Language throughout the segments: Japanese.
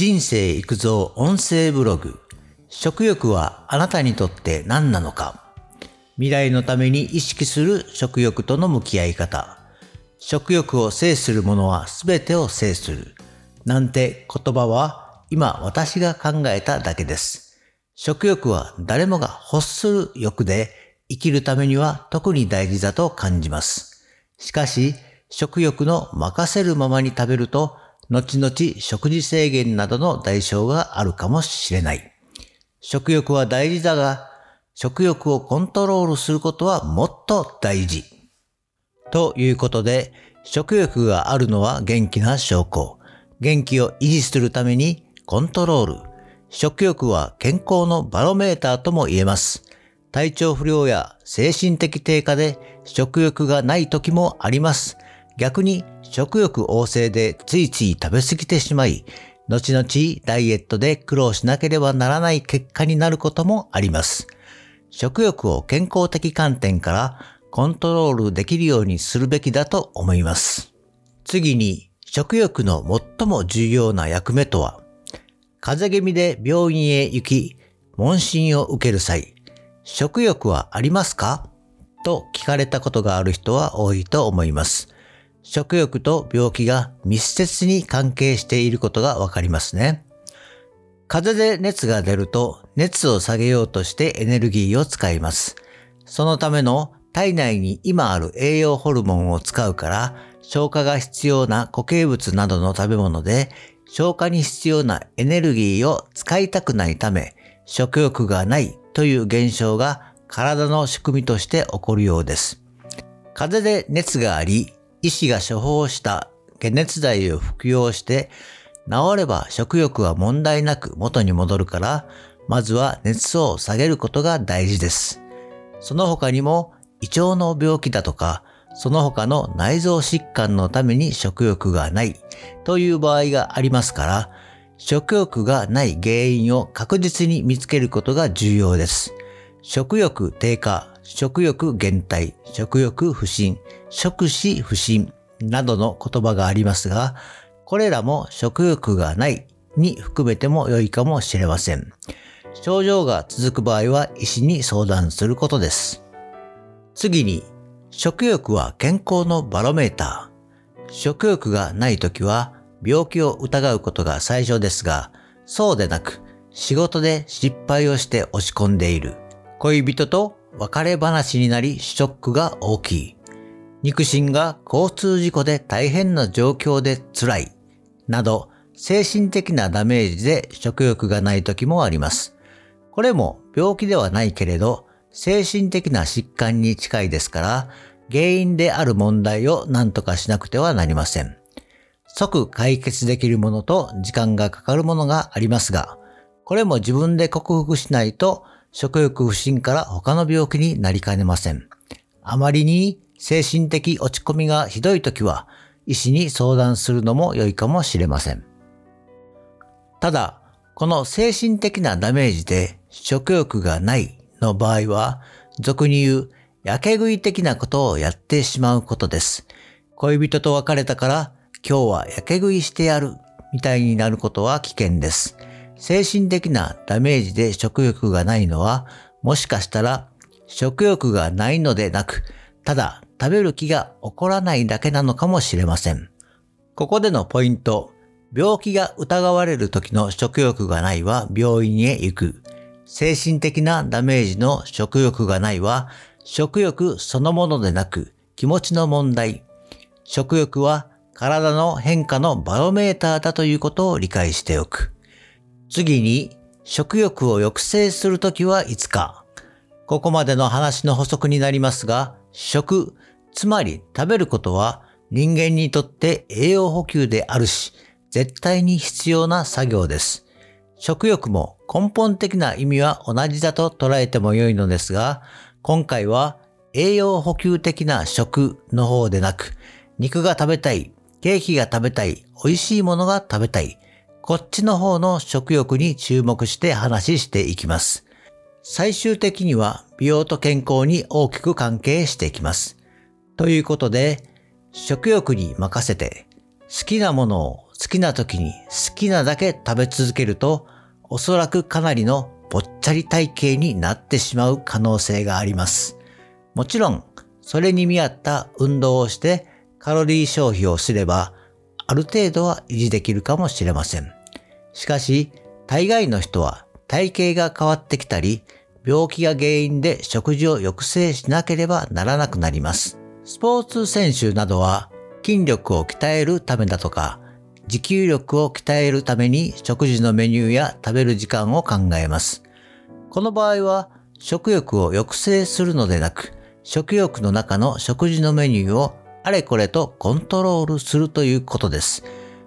人生育造音声ブログ。食欲はあなたにとって何なのか。未来のために意識する食欲との向き合い方。食欲を制する者は全てを制する。なんて言葉は今私が考えただけです。食欲は誰もが欲する欲で生きるためには特に大事だと感じます。しかし食欲の任せるままに食べると後々食事制限などの代償があるかもしれない。食欲は大事だが、食欲をコントロールすることはもっと大事。ということで、食欲があるのは元気な証拠。元気を維持するためにコントロール。食欲は健康のバロメーターとも言えます。体調不良や精神的低下で食欲がない時もあります。逆に食欲旺盛でついつい食べ過ぎてしまい、後々ダイエットで苦労しなければならない結果になることもあります。食欲を健康的観点からコントロールできるようにするべきだと思います。次に、食欲の最も重要な役目とは、風邪気味で病院へ行き、問診を受ける際、食欲はありますか？と聞かれたことがある人は多いと思います。食欲と病気が密接に関係していることがわかりますね。風邪で熱が出ると熱を下げようとしてエネルギーを使います。そのための体内に今ある栄養ホルモンを使うから消化が必要な固形物などの食べ物で消化に必要なエネルギーを使いたくないため食欲がないという現象が体の仕組みとして起こるようです。風邪で熱があり医師が処方した解熱剤を服用して治れば食欲は問題なく元に戻るから、まずは熱を下げることが大事です。その他にも胃腸の病気だとか、その他の内臓疾患のために食欲がないという場合がありますから、食欲がない原因を確実に見つけることが重要です。食欲低下、食欲減退、食欲不振、食死不振などの言葉がありますが、これらも食欲がないに含めても良いかもしれません。症状が続く場合は医師に相談することです。次に、食欲は健康のバロメーター。食欲がないときは病気を疑うことが最初ですが、そうでなく仕事で失敗をして落ち込んでいる。恋人と別れ話になりショックが大きい。肉親が交通事故で大変な状況で辛い。など、精神的なダメージで食欲がない時もあります。これも病気ではないけれど、精神的な疾患に近いですから、原因である問題を何とかしなくてはなりません。即解決できるものと時間がかかるものがありますが、これも自分で克服しないと食欲不振から他の病気になりかねません。あまりに精神的落ち込みがひどい時は、医師に相談するのも良いかもしれません。ただ、この精神的なダメージで食欲がないの場合は、俗に言う、やけ食い的なことをやってしまうことです。恋人と別れたから、今日はやけ食いしてやる、みたいになることは危険です。精神的なダメージで食欲がないのは、もしかしたら食欲がないのでなく、ただ食べる気が起こらないだけなのかもしれません。ここでのポイント、病気が疑われる時の食欲がないは病院へ行く。精神的なダメージの食欲がないは食欲そのものでなく気持ちの問題。食欲は体の変化のバロメーターだということを理解しておく。次に、食欲を抑制するときはいつか。ここまでの話の補足になりますが、食、つまり食べることは人間にとって栄養補給であるし、絶対に必要な作業です。食欲も根本的な意味は同じだと捉えても良いのですが、今回は栄養補給的な食の方でなく、肉が食べたい、ケーキが食べたい、美味しいものが食べたい、こっちの方の食欲に注目して話していきます。最終的には美容と健康に大きく関係していきます。ということで、食欲に任せて好きなものを好きな時に好きなだけ食べ続けると、おそらくかなりのぽっちゃり体型になってしまう可能性があります。もちろん、それに見合った運動をしてカロリー消費をすれば、ある程度は維持できるかもしれません。しかし、大概の人は体型が変わってきたり、病気が原因で食事を抑制しなければならなくなります。スポーツ選手などは筋力を鍛えるためだとか、持久力を鍛えるために食事のメニューや食べる時間を考えます。この場合は食欲を抑制するのでなく、食欲の中の食事のメニューをあれこれとコントロールするということです。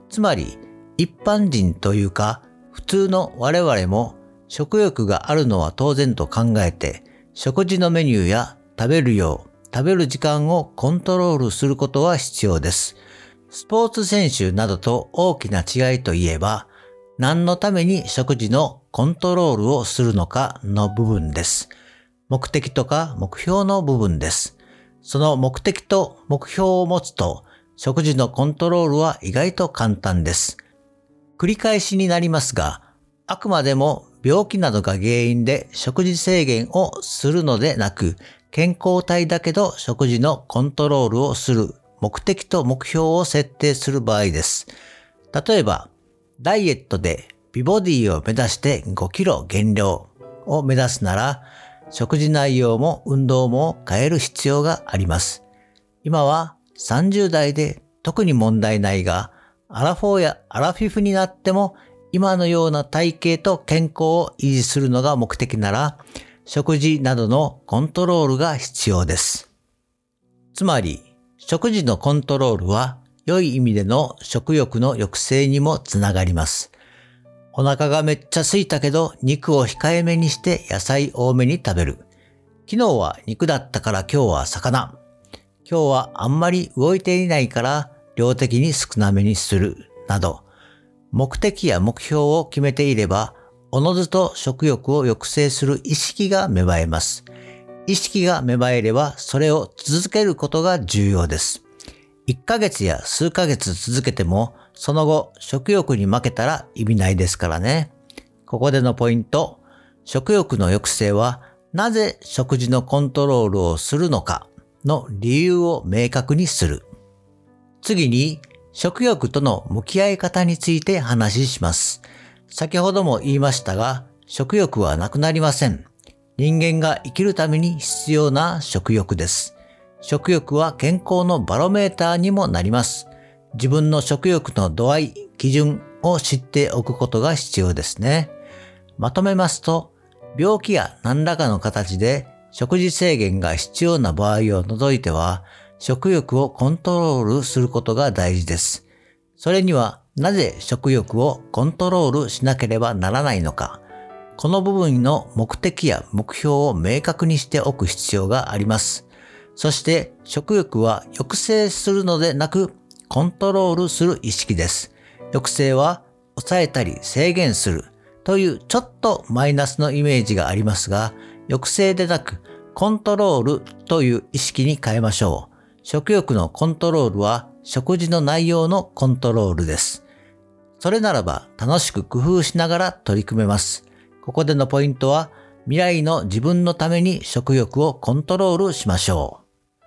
つまり、一般人というか、普通の我々も食欲があるのは当然と考えて、食事のメニューや食べる量、食べる時間をコントロールすることは必要です。スポーツ選手などと大きな違いといえば、何のために食事のコントロールをするのかの部分です。目的とか目標の部分です。その目的と目標を持つと、食事のコントロールは意外と簡単です。繰り返しになりますが、あくまでも病気などが原因で食事制限をするのでなく、健康体だけど食事のコントロールをする目的と目標を設定する場合です。例えば、ダイエットで美ボディを目指して5キロ減量を目指すなら、食事内容も運動も変える必要があります。今は30代で特に問題ないが、アラフォーやアラフィフになっても今のような体型と健康を維持するのが目的なら、食事などのコントロールが必要です。つまり、食事のコントロールは良い意味での食欲の抑制にもつながります。お腹がめっちゃ空いたけど肉を控えめにして野菜多めに食べる。昨日は肉だったから今日は魚。今日はあんまり動いていないから量的に少なめにする。など、目的や目標を決めていればおのずと食欲を抑制する意識が芽生えます。意識が芽生えればそれを続けることが重要です。1ヶ月や数ヶ月続けてもその後食欲に負けたら意味ないですからね。ここでのポイント。食欲の抑制はなぜ食事のコントロールをするのかの理由を明確にする。次に食欲との向き合い方について話します。先ほども言いましたが、食欲はなくなりません。人間が生きるために必要な食欲です。食欲は健康のバロメーターにもなります。自分の食欲の度合い、基準を知っておくことが必要ですね。まとめますと、病気や何らかの形で食事制限が必要な場合を除いては、食欲をコントロールすることが大事です。それにはなぜ食欲をコントロールしなければならないのか、この部分の目的や目標を明確にしておく必要があります。そして食欲は抑制するのでなくコントロールする意識です。抑制は抑えたり制限するというちょっとマイナスのイメージがありますが、抑制でなくコントロールという意識に変えましょう。食欲のコントロールは食事の内容のコントロールです。それならば楽しく工夫しながら取り組めます。ここでのポイントは未来の自分のために食欲をコントロールしましょう。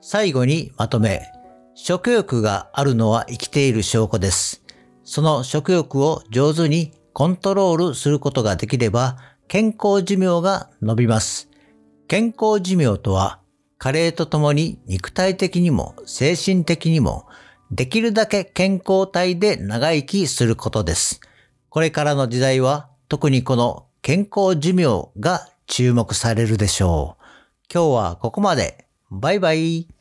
最後にまとめ、食欲があるのは生きている証拠です。その食欲を上手にコントロールすることができれば健康寿命が伸びます。健康寿命とは加齢とともに肉体的にも精神的にもできるだけ健康体で長生きすることです。これからの時代は特にこの健康寿命が注目されるでしょう。今日はここまで。バイバイ。